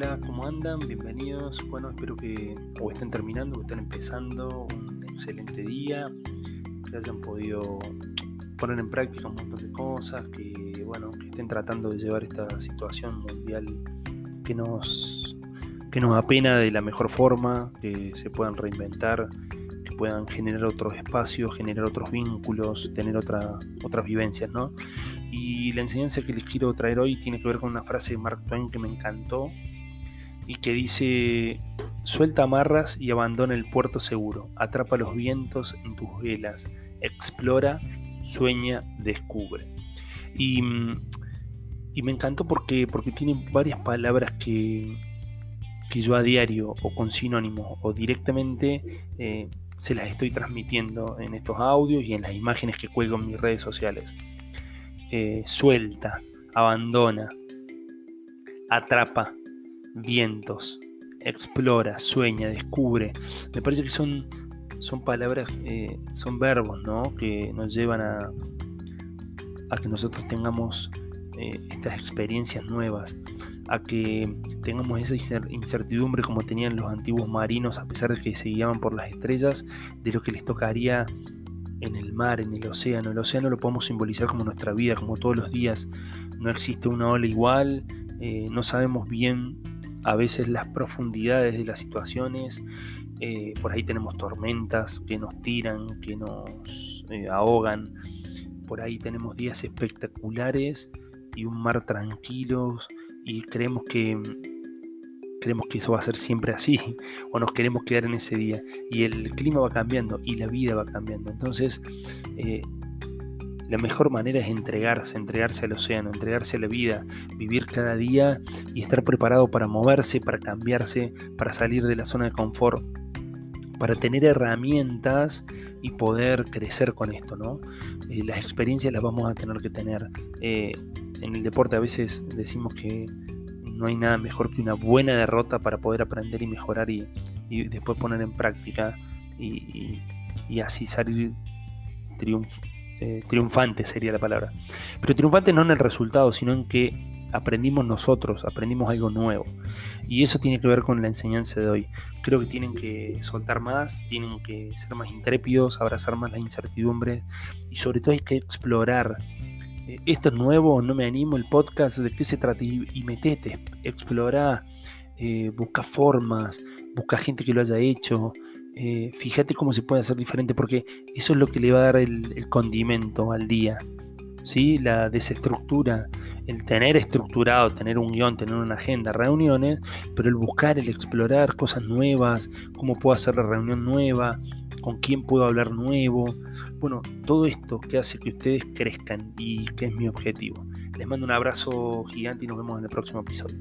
Hola, ¿cómo andan? Bienvenidos. Bueno, espero que o estén terminando o estén empezando un excelente día, que hayan podido poner en práctica un montón de cosas, que bueno, que estén tratando de llevar esta situación mundial que nos que nos apena de la mejor forma, que se puedan reinventar, que puedan generar otros espacios, generar otros vínculos, tener otra, otras vivencias, ¿no? Y la enseñanza que les quiero traer hoy tiene que ver con una frase de Mark Twain que me encantó, y que dice, suelta amarras y abandona el puerto seguro, atrapa los vientos en tus velas, explora, sueña, descubre. Y, y me encantó porque, porque tiene varias palabras que, que yo a diario o con sinónimos o directamente eh, se las estoy transmitiendo en estos audios y en las imágenes que cuelgo en mis redes sociales. Eh, suelta, abandona, atrapa, vientos, explora, sueña, descubre. Me parece que son, son palabras, eh, son verbos, ¿no? Que nos llevan a, a que nosotros tengamos eh, estas experiencias nuevas, a que tengamos esa incertidumbre como tenían los antiguos marinos, a pesar de que se guiaban por las estrellas, de lo que les tocaría en el mar, en el océano. El océano lo podemos simbolizar como nuestra vida, como todos los días. No existe una ola igual, eh, no sabemos bien a veces las profundidades de las situaciones. Eh, por ahí tenemos tormentas que nos tiran, que nos eh, ahogan. Por ahí tenemos días espectaculares y un mar tranquilo y creemos que creemos que eso va a ser siempre así o nos queremos quedar en ese día y el clima va cambiando y la vida va cambiando. Entonces eh, la mejor manera es entregarse, entregarse al océano, entregarse a la vida, vivir cada día y estar preparado para moverse, para cambiarse, para salir de la zona de confort, para tener herramientas y poder crecer con esto, ¿no? Eh, las experiencias las vamos a tener que tener. Eh, en el deporte a veces decimos que no hay nada mejor que una buena derrota para poder aprender y mejorar y, después poner en práctica y, y así salir triunfo eh, triunfante sería la palabra. Pero triunfante no en el resultado, sino en que aprendimos nosotros, aprendimos algo nuevo. Y eso tiene que ver con la enseñanza de hoy. Creo que tienen que soltar más, tienen que ser más intrépidos, abrazar más la incertidumbre y sobre todo hay que explorar. Eh, esto es nuevo, no me animo, el podcast, ¿de qué se trata? Y, metete, explora, eh, busca formas, busca gente que lo haya hecho, eh, fíjate cómo se puede hacer diferente, porque eso es lo que le va a dar el, condimento al día. ¿sí? La desestructura, el tener estructurado, tener un guion, tener una agenda, reuniones, pero el buscar, el explorar cosas nuevas, cómo puedo hacer la reunión nueva, con quién puedo hablar nuevo. Bueno, todo esto que hace que ustedes crezcan y que es mi objetivo. Les mando un abrazo gigante y nos vemos en el próximo episodio.